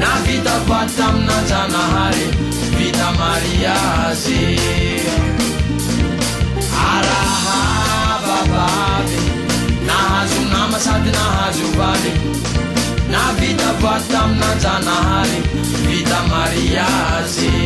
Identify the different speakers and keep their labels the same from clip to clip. Speaker 1: na vita voaty taaminanjanahary vita mariaze arahabababy nahazonama sady nahazovaly na vita voaty taminanjanahaly vita mariaze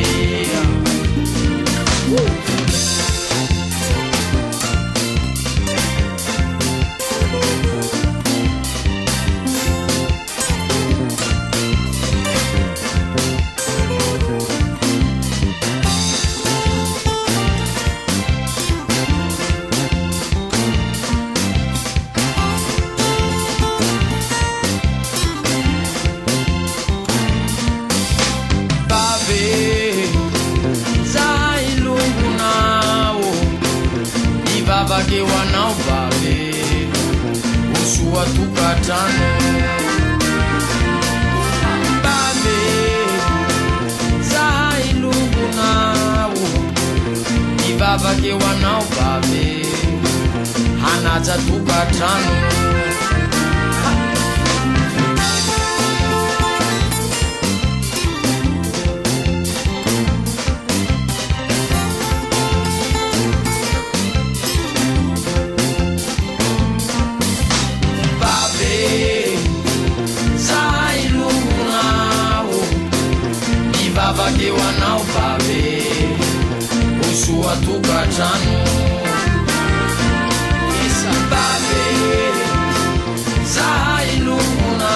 Speaker 1: kupatana bambe zailugu nawo ivavake wanao bambe hanaja tukatano an zahay lovona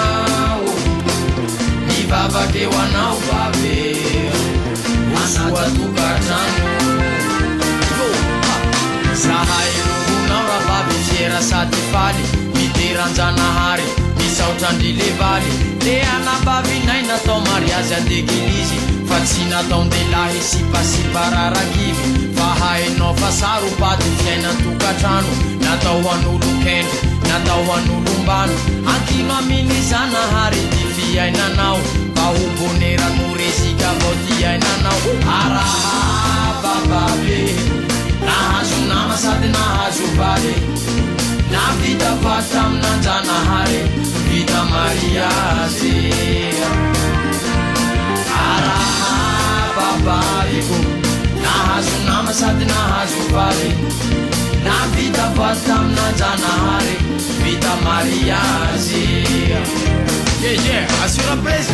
Speaker 1: mivavake o anaoa agranozahay lovonao raha baby mitera sady faly miteraanjanahary misaotrandrilevaly di anabavinay natao mariazy adi gilizy fa tsy nataondelahi sipasipararagivo va hainaovasaroba ty fiaina-togatrano natao an'olo kendro natao an'olombano ankimaminyzanahary ty fiainanao mba hoboneranorezika avao ty ainanao arahababave nahazonama sady nahazovaly navita vataminajanahary vita maria zea bariku nahazu nama sati nahazu vari na bita batam naजanahari bita mariazi ee asiura prezi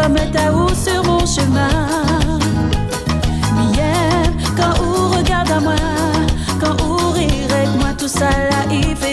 Speaker 2: va mettre sur mon chemin. Hier, quand ou regarde à moi, quand ou avec moi, tout ça là, il fait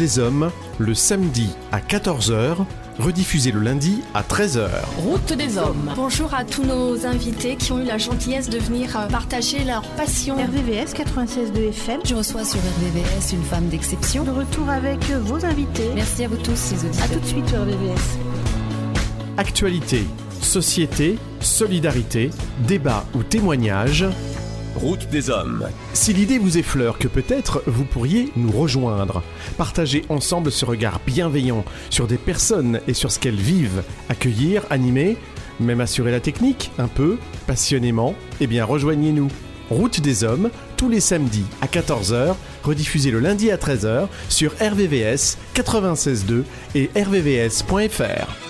Speaker 3: des hommes, le samedi à 14h, rediffusé le lundi à 13h.
Speaker 4: Route des hommes. Bonjour à tous nos invités qui ont eu la gentillesse de venir euh, partager leur passion. RVVS 96 de FM. Je reçois sur RVVS une femme d'exception. De retour avec euh, vos invités.
Speaker 5: Merci à vous tous les
Speaker 4: auditeurs. A tout de suite sur RVVS.
Speaker 3: Actualité, société, solidarité, débat ou témoignage. Route des Hommes. Si l'idée vous effleure que peut-être vous pourriez nous rejoindre, partager ensemble ce regard bienveillant sur des personnes et sur ce qu'elles vivent, accueillir, animer, même assurer la technique, un peu, passionnément, eh bien rejoignez-nous. Route des Hommes, tous les samedis à 14h, rediffusé le lundi à 13h sur RVVS 96.2 et rvvs.fr.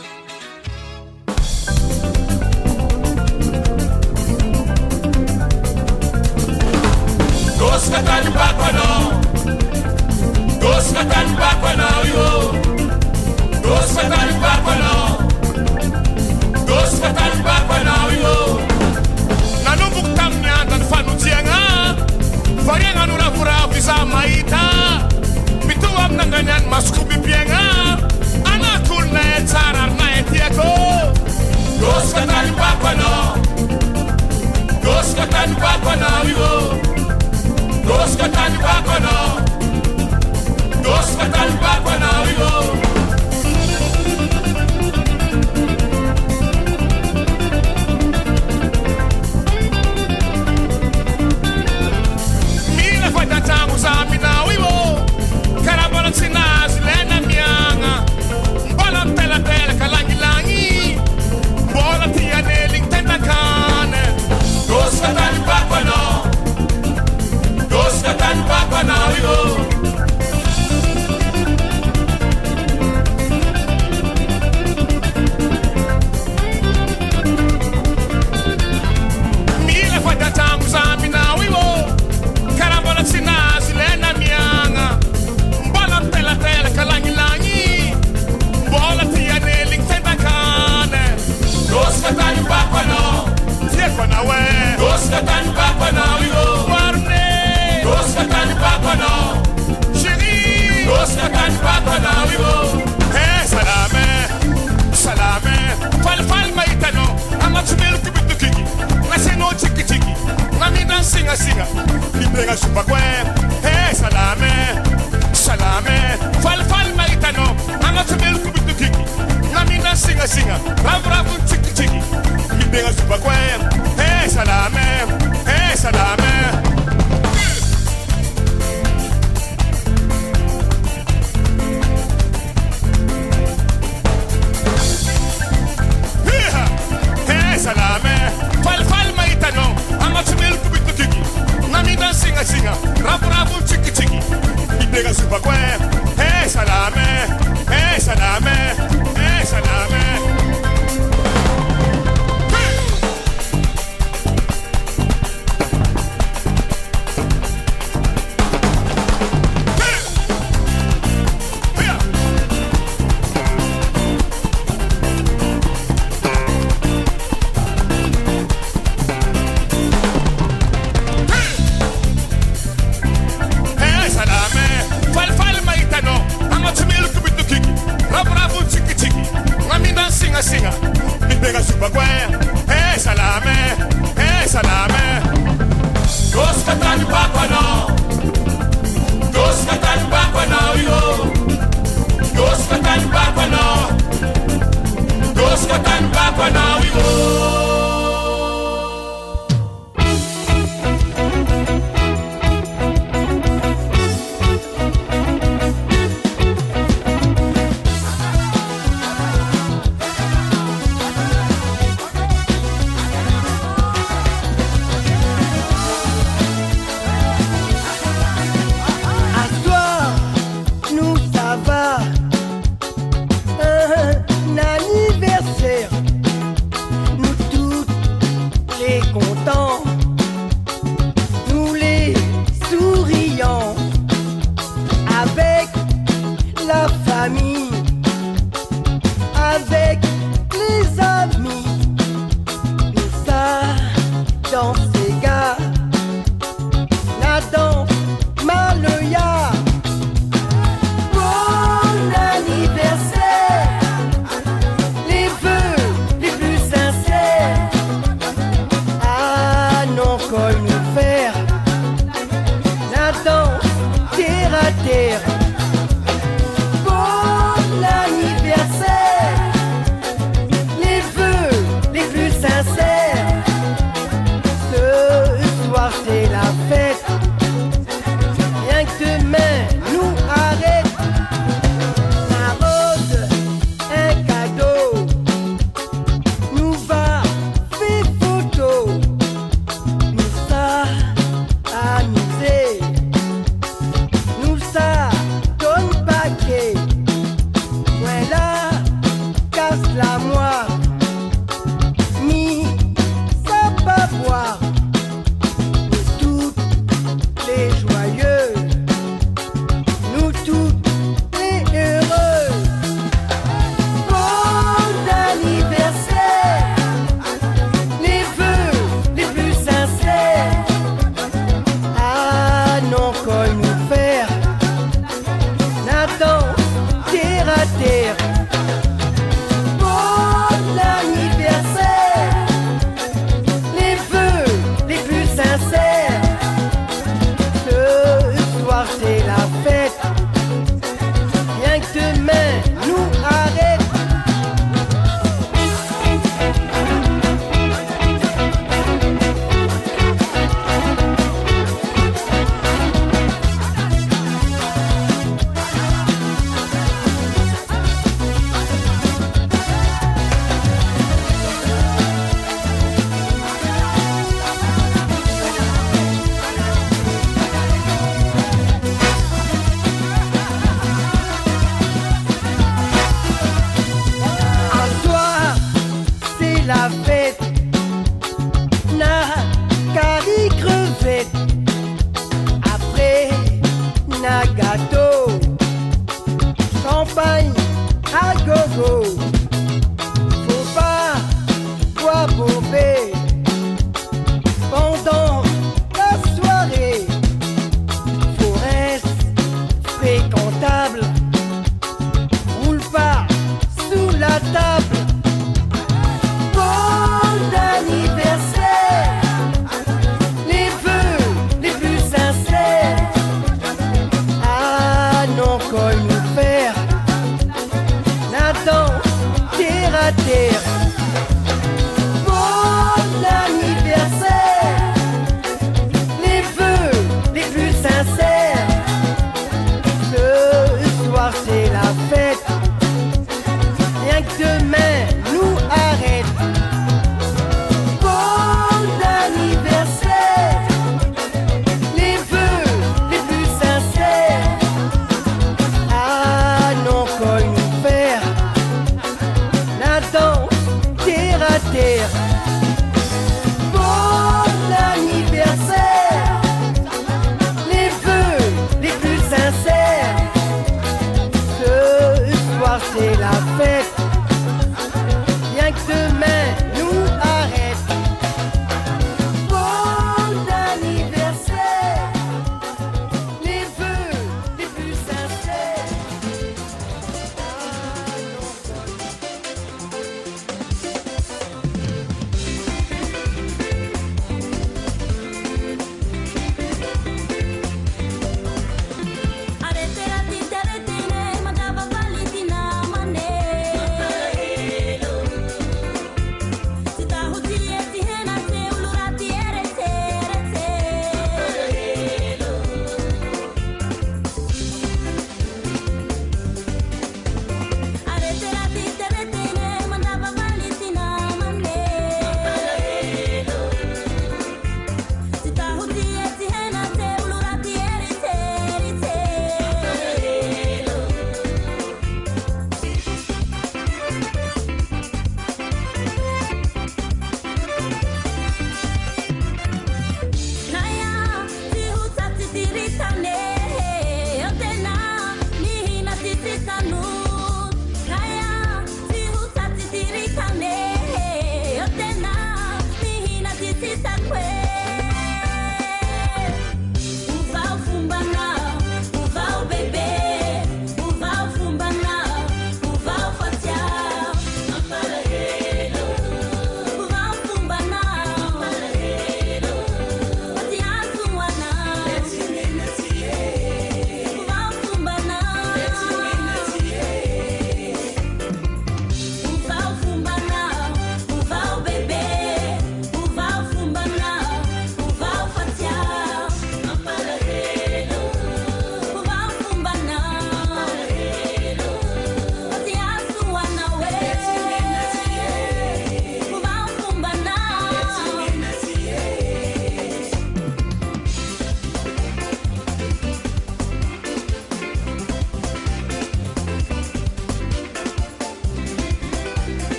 Speaker 6: koyma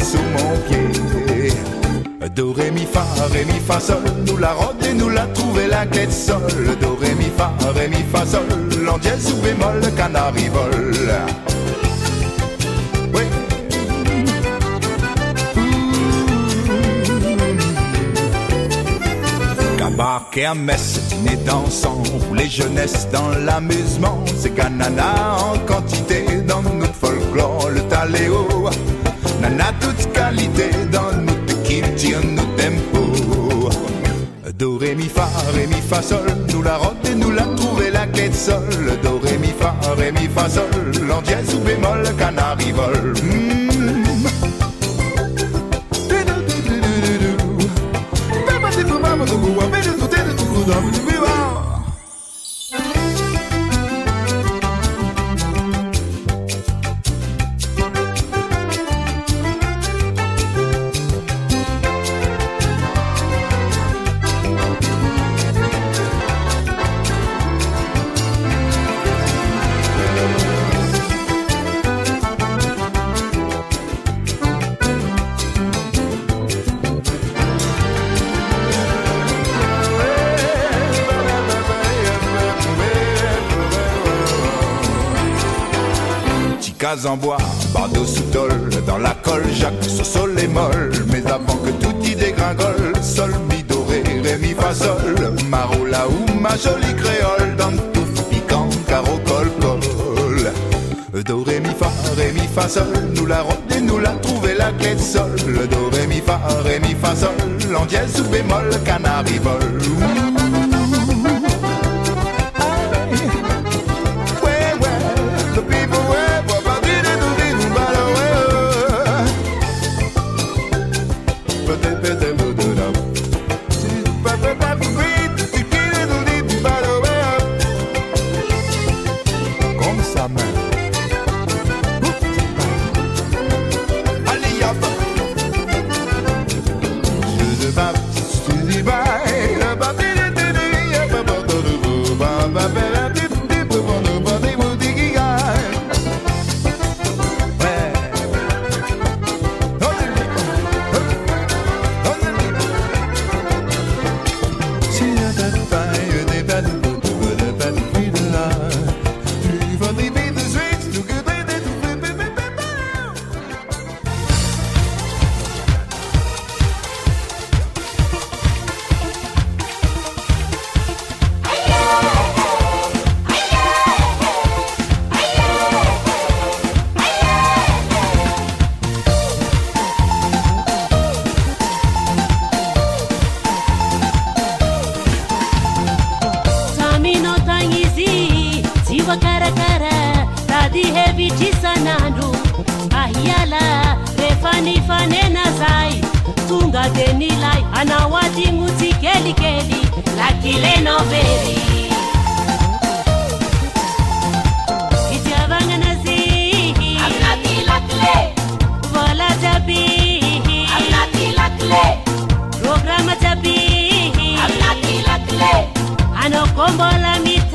Speaker 6: sous mon pied. Do, mi, fa, ré, mi, fa, sol, nous la et nous la trouvé la quête sol. Do, ré, mi, fa, ré, mi, fa, sol, en dièse ou bémol, le canari vole. Oui. Cabarquet à Metz, dîner dansant, les jeunesses dans l'amusement, c'est canana en quantité dans notre folklore, le taléo a toute qualité dans notre qui notre tempo. tempo Do, ré, mi, fa, ré, mi, fa, sol, nous la rote et nous la trouver la quête sol. Do, mi, fa, ré, mi, fa, sol, l'en dièse ou bémol, canari vole. Hmm. en bois, bardeaux sous tol, dans la colle, Jacques sol et molle. Mais avant que tout y dégringole, sol, mi, doré, mi fa, sol, maroula ou ma jolie créole, dans tout piquant, caro, col, col. Do, ré, mi, fa, ré, mi, fa, sol, nous la rôde et nous la trouvé la clé de sol. Do, ré, mi, fa, ré, mi, fa, sol, en dièse ou bémol, canari, vol.
Speaker 7: bahla refanifanenazai sunga tenila anawatinguti kelikeli lakilenobeijavanganaz
Speaker 8: volajabhprograma
Speaker 7: jab anakombola mit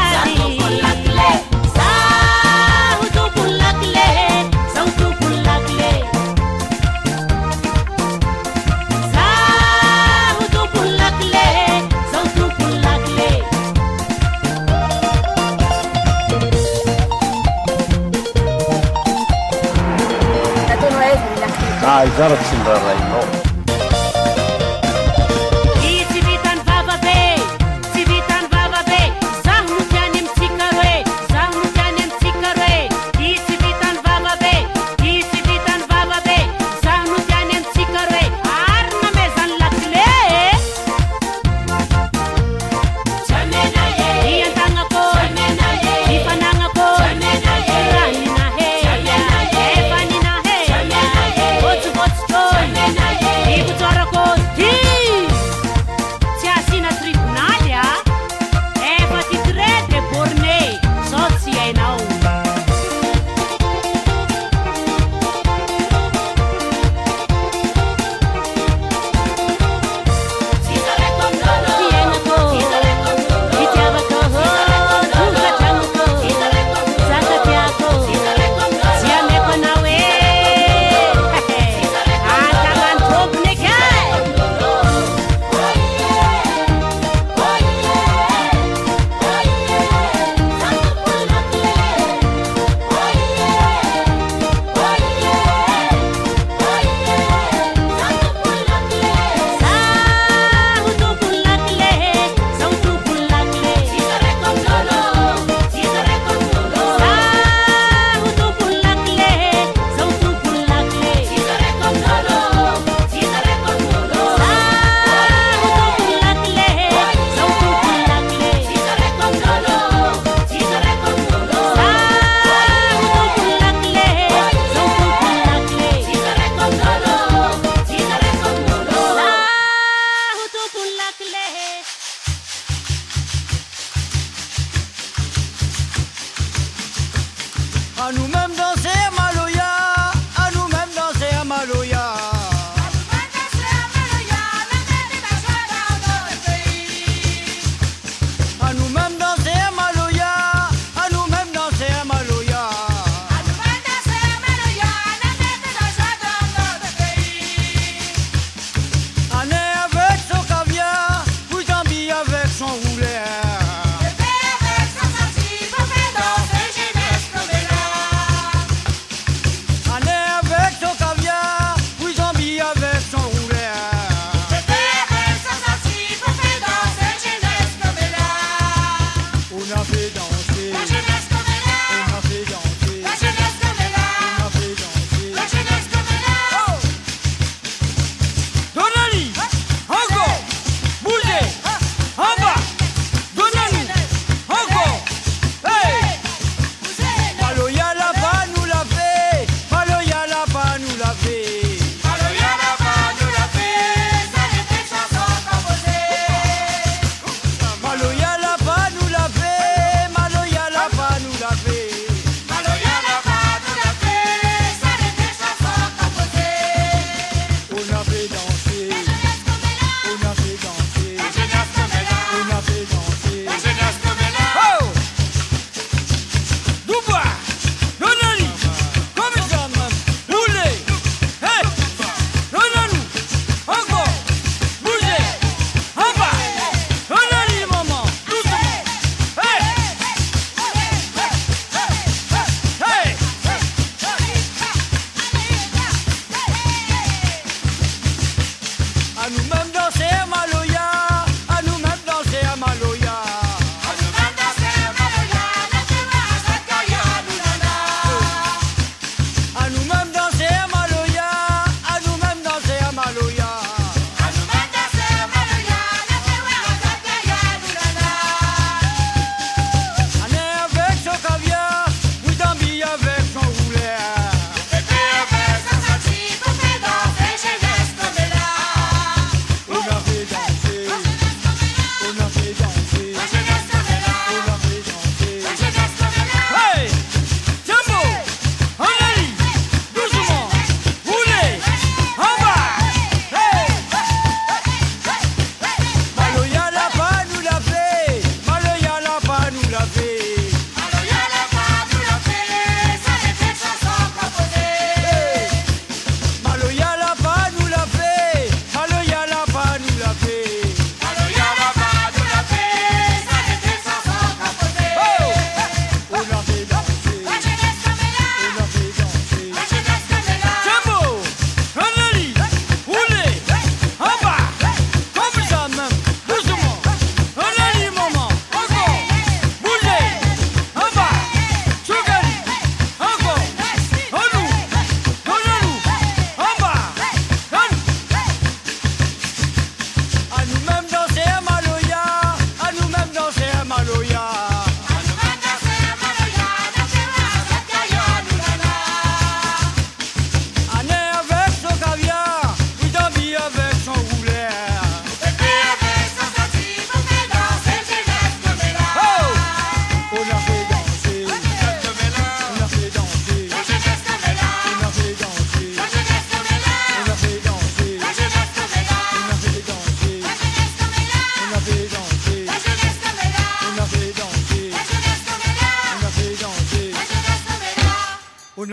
Speaker 9: 相ザラチンダライの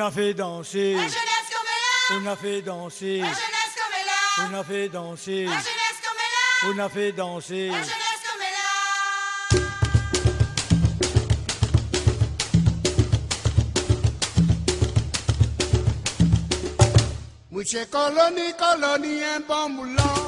Speaker 9: a fait danser. La
Speaker 10: On a fait
Speaker 9: danser. On a fait danser. On a fait danser. La jeunesse comme colonie, colonie, un bon moulin.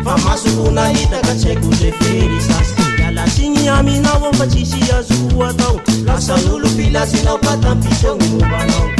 Speaker 11: apamasu kunaitakachekulepirisailalacin yaminawan pachichia zuwataw lasanulu pilasinaopatanpisomi mupana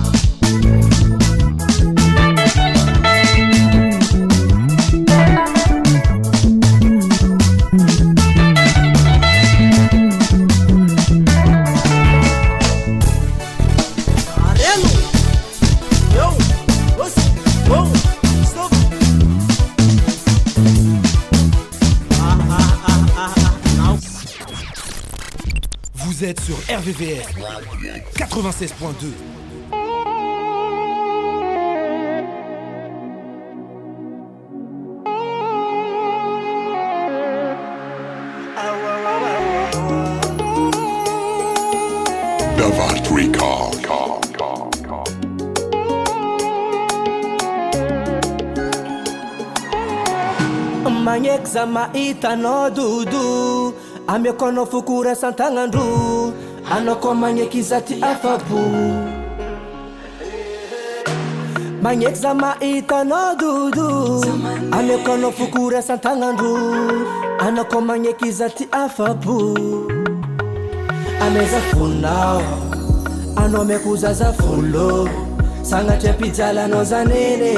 Speaker 12: êtes sur RVVR 96.2.
Speaker 13: Recall. magnexamahitanao dodo amikoanao fokorasan-tagnandro anaoko magneky iza ty afa-bo magneky za mahitanao dodo amako anao fokoraasantagnandro anaoko magneky iza ty afabo amezakvoninao anao amaiko hozazafolô sanatryam-pijalanao zany ene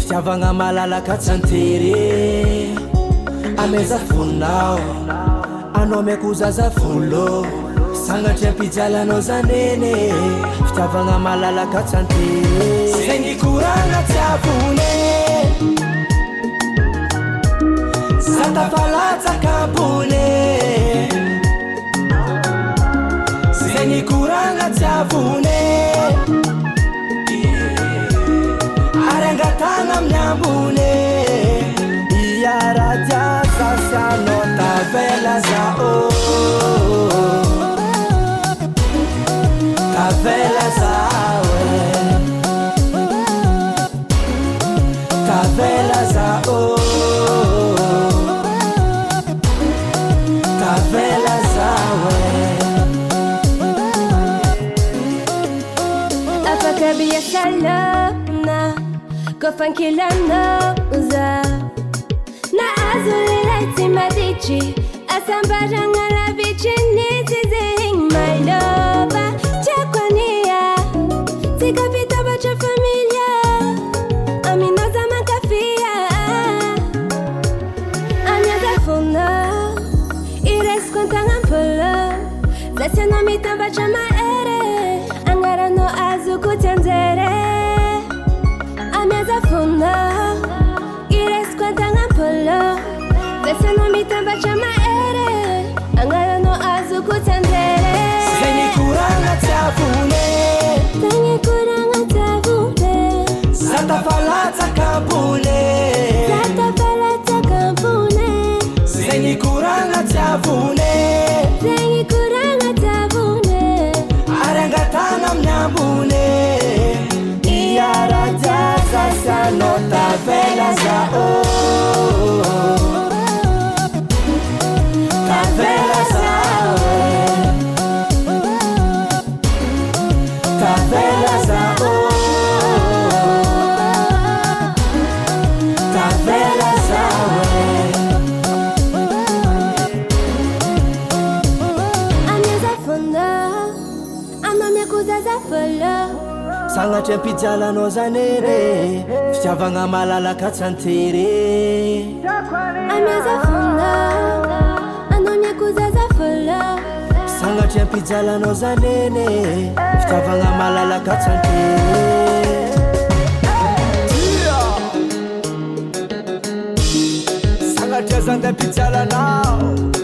Speaker 13: fiiavagna malalaka tsantere amezakvoninao anao amaiko hozazavolo agnatriam-pijalanao zanene fitavagna malalakatsante sagny koragna tsy avone
Speaker 14: satafalaaka ambone ssagny koragna tsy avone ary angatagna amin'ny ambone iarajiazasana tavelazaô
Speaker 15: yakalamna kofan kila nauza na azulileti madichi asambarangala vichinizizihin maloba جماهيري أنا رانو أزوكو تندري أمي زفونا إيريس كوانتا غامبولو بس أنا ميتان جماهيري أنا رانو أزوكو تندري زيني كورانا تافونا
Speaker 13: mijalanaozanefiavanamahlalakatsantereazaanaoakozazao
Speaker 15: sanatra
Speaker 13: ampijalanao zanene fijavana malalakatsanteesanatrazandea ampijalana